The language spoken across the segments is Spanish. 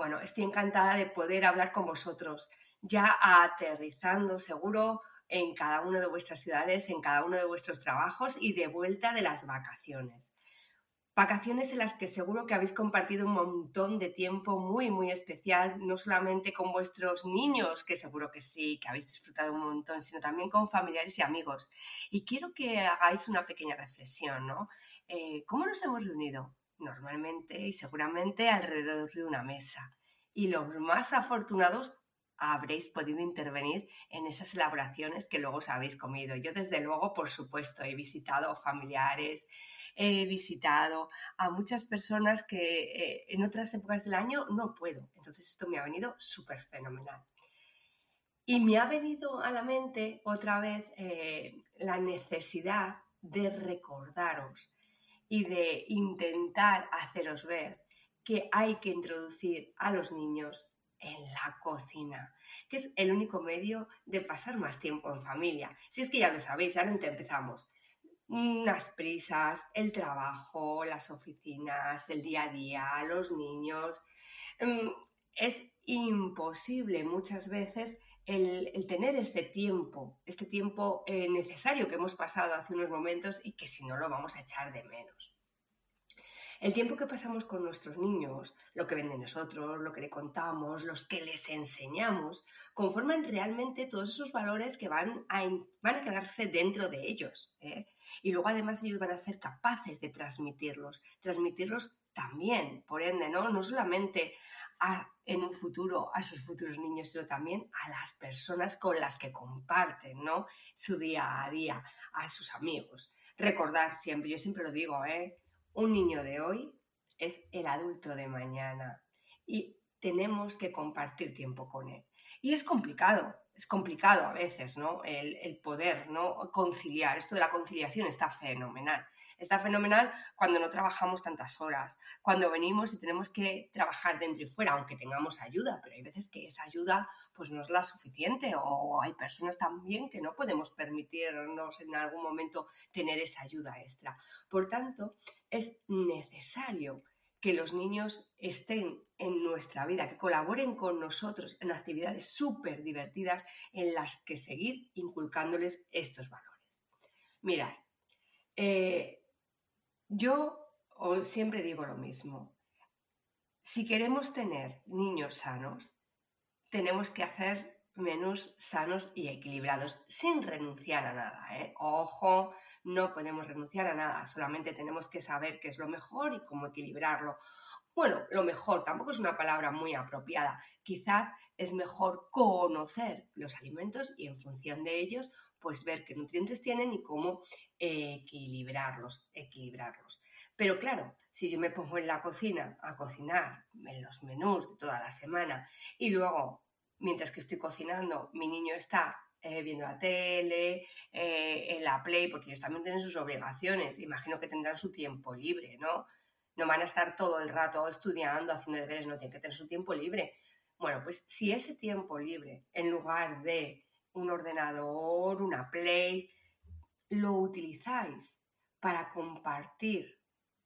Bueno, estoy encantada de poder hablar con vosotros, ya aterrizando seguro en cada una de vuestras ciudades, en cada uno de vuestros trabajos y de vuelta de las vacaciones. Vacaciones en las que seguro que habéis compartido un montón de tiempo muy, muy especial, no solamente con vuestros niños, que seguro que sí, que habéis disfrutado un montón, sino también con familiares y amigos. Y quiero que hagáis una pequeña reflexión, ¿no? Eh, ¿Cómo nos hemos reunido? Normalmente y seguramente alrededor de una mesa. Y los más afortunados habréis podido intervenir en esas elaboraciones que luego os habéis comido. Yo desde luego, por supuesto, he visitado familiares, he visitado a muchas personas que eh, en otras épocas del año no puedo. Entonces esto me ha venido súper fenomenal. Y me ha venido a la mente otra vez eh, la necesidad de recordaros y de intentar haceros ver que hay que introducir a los niños en la cocina, que es el único medio de pasar más tiempo en familia. Si es que ya lo sabéis, ahora empezamos. Las prisas, el trabajo, las oficinas, el día a día, los niños. Mm, es imposible muchas veces el, tener este tiempo, este tiempo eh, necesario que hemos pasado hace unos momentos y que si no lo vamos a echar de menos. El tiempo que pasamos con nuestros niños, lo que ven de nosotros, lo que le contamos, los que les enseñamos, conforman realmente todos esos valores que van a, van a quedarse dentro de ellos. ¿eh? Y luego además ellos van a ser capaces de transmitirlos, transmitirlos también, por ende, ¿no? No solamente en un futuro a sus futuros niños, sino también a las personas con las que comparten, ¿no? Su día a día, a sus amigos. Recordar siempre, yo siempre lo digo, ¿eh? Un niño de hoy es el adulto de mañana y tenemos que compartir tiempo con él. Y es complicado, es complicado a veces, ¿no? El, poder, ¿no? Conciliar. Esto de la conciliación está fenomenal. Está fenomenal cuando no trabajamos tantas horas, cuando venimos y tenemos que trabajar dentro y fuera, aunque tengamos ayuda, pero hay veces que esa ayuda pues no es la suficiente o hay personas también que no podemos permitirnos en algún momento tener esa ayuda extra. Por tanto, es necesario que los niños estén en nuestra vida, que colaboren con nosotros en actividades súper divertidas en las que seguir inculcándoles estos valores. Mirad, eh, yo siempre digo lo mismo. Si queremos tener niños sanos, tenemos que hacer menús sanos y equilibrados sin renunciar a nada. ¿eh? Ojo, no podemos renunciar a nada, solamente tenemos que saber qué es lo mejor y cómo equilibrarlo. Bueno, lo mejor tampoco es una palabra muy apropiada. Quizás es mejor conocer los alimentos y en función de ellos, pues ver qué nutrientes tienen y cómo equilibrarlos, equilibrarlos. Pero claro, si yo me pongo en la cocina a cocinar en los menús de toda la semana y luego, mientras que estoy cocinando, mi niño está eh, viendo la tele, eh, en la Play, porque ellos también tienen sus obligaciones. Imagino que tendrán su tiempo libre, ¿no? No van a estar todo el rato estudiando, haciendo deberes, no tienen que tener su tiempo libre. Bueno, pues si ese tiempo libre, en lugar de un ordenador, una Play, lo utilizáis para compartir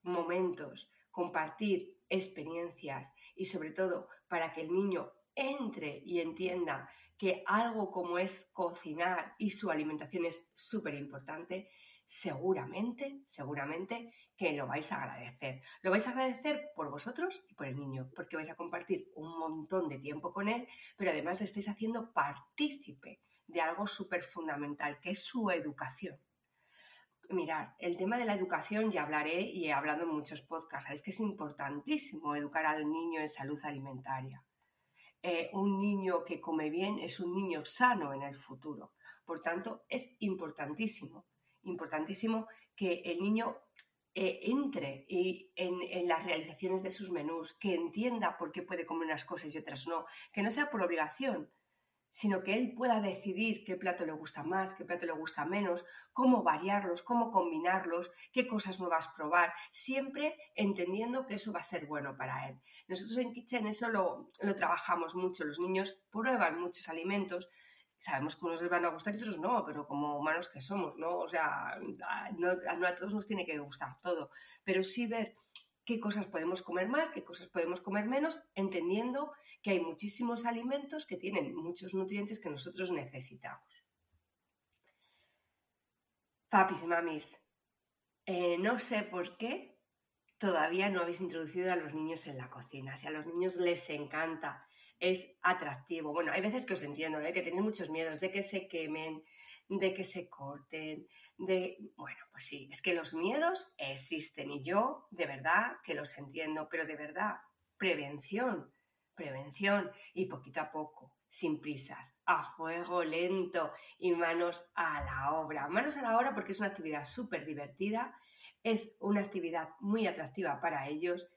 momentos, compartir experiencias y sobre todo para que el niño entre y entienda que algo como es cocinar y su alimentación es súper importante, seguramente, seguramente que lo vais a agradecer. Lo vais a agradecer por vosotros y por el niño, porque vais a compartir un montón de tiempo con él, pero además le estáis haciendo partícipe de algo súper fundamental, que es su educación. Mirad, el tema de la educación ya hablaré y he hablado en muchos podcasts. Sabéis que es importantísimo educar al niño en salud alimentaria. Eh, un niño que come bien es un niño sano en el futuro. Por tanto, es importantísimo, importantísimo que el niño eh, entre en, en, las realizaciones de sus menús, que entienda por qué puede comer unas cosas y otras no, que no sea por obligación, sino que él pueda decidir qué plato le gusta más, qué plato le gusta menos, cómo variarlos, cómo combinarlos, qué cosas nuevas probar, siempre entendiendo que eso va a ser bueno para él. Nosotros en Kitchen eso lo, trabajamos mucho, los niños prueban muchos alimentos, sabemos que unos les van a gustar y otros no, pero como humanos que somos, ¿no? O sea, no, no, a todos nos tiene que gustar todo, pero sí ver qué cosas podemos comer más, qué cosas podemos comer menos, entendiendo que hay muchísimos alimentos que tienen muchos nutrientes que nosotros necesitamos. Papis y mamis, eh, no sé por qué todavía no habéis introducido a los niños en la cocina. Si a los niños les encanta, es atractivo. Bueno, hay veces que os entiendo, ¿eh? que tenéis muchos miedos de que se quemen, de que se corten, de... Bueno, pues sí, es que los miedos existen y yo de verdad que los entiendo, pero de verdad, prevención, prevención y poquito a poco, sin prisas, a fuego lento y manos a la obra. Manos a la obra porque es una actividad súper divertida, es una actividad muy atractiva para ellos,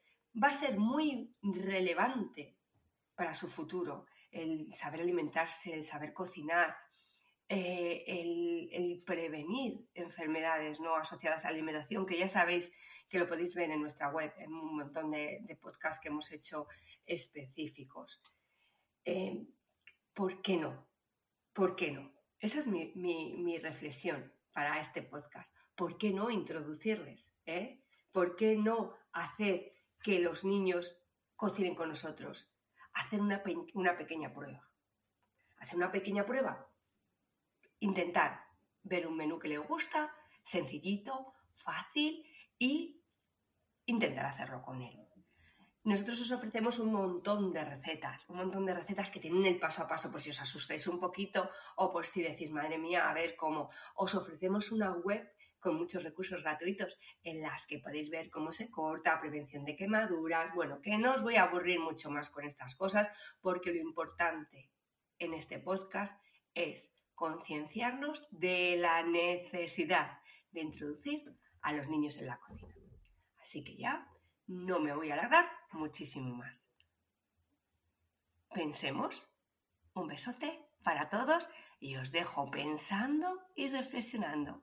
va a ser muy relevante para su futuro, el saber alimentarse, el saber cocinar, eh, el, prevenir enfermedades no asociadas a la alimentación, que ya sabéis que lo podéis ver en nuestra web, en un montón de, podcasts que hemos hecho específicos. Eh, ¿Por qué no? ¿Por qué no? Esa es mi, reflexión para este podcast. ¿Por qué no introducirles? Eh? ¿Por qué no hacer que los niños cocinen con nosotros? Hacer una, una pequeña prueba. Hacer una pequeña prueba intentar ver un menú que le gusta, sencillito, fácil y intentar hacerlo con él. Nosotros os ofrecemos un montón de recetas, un montón de recetas que tienen el paso a paso por si os asustáis un poquito o por si decís, madre mía, a ver cómo. Os ofrecemos una web con muchos recursos gratuitos en las que podéis ver cómo se corta, prevención de quemaduras. Bueno, que no os voy a aburrir mucho más con estas cosas porque lo importante en este podcast es concienciarnos de la necesidad de introducir a los niños en la cocina. Así que ya no me voy a alargar muchísimo más. Pensemos. Un besote para todos y os dejo pensando y reflexionando.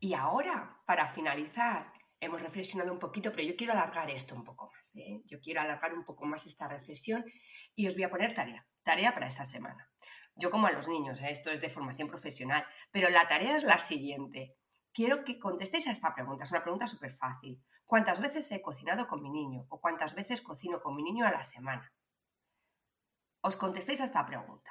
Y ahora, para finalizar, hemos reflexionado un poquito, pero yo quiero alargar esto un poco más. ¿eh? Yo quiero alargar un poco más esta reflexión y os voy a poner tarea, tarea para esta semana. Yo como a los niños, ¿eh? esto es de formación profesional, pero la tarea es la siguiente. Quiero que contestéis a esta pregunta, es una pregunta súper fácil. ¿Cuántas veces he cocinado con mi niño o cuántas veces cocino con mi niño a la semana? Os contestéis a esta pregunta.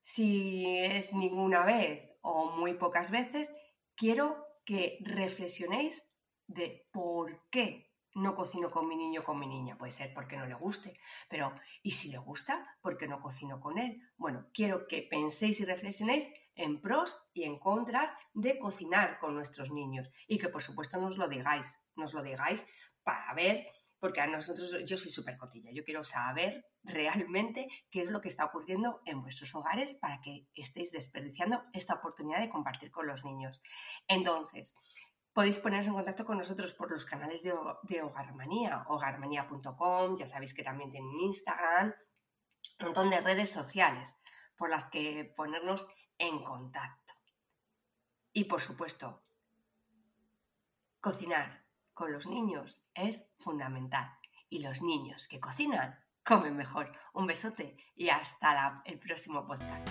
Si es ninguna vez o muy pocas veces, quiero que reflexionéis de por qué no cocino con mi niño o con mi niña. Puede ser porque no le guste, pero ¿y si le gusta? ¿Por qué no cocino con él? Bueno, quiero que penséis y reflexionéis en pros y en contras de cocinar con nuestros niños y que por supuesto nos lo digáis, nos lo digáis para ver, porque a nosotros yo soy súper cotilla, yo quiero saber realmente qué es lo que está ocurriendo en vuestros hogares para que estéis desperdiciando esta oportunidad de compartir con los niños. Entonces, Podéis poneros en contacto con nosotros por los canales de, de Hogarmanía, hogarmanía.com, ya sabéis que también tienen Instagram, un montón de redes sociales por las que ponernos en contacto. Y por supuesto, cocinar con los niños es fundamental. Y los niños que cocinan comen mejor. Un besote y hasta el próximo podcast.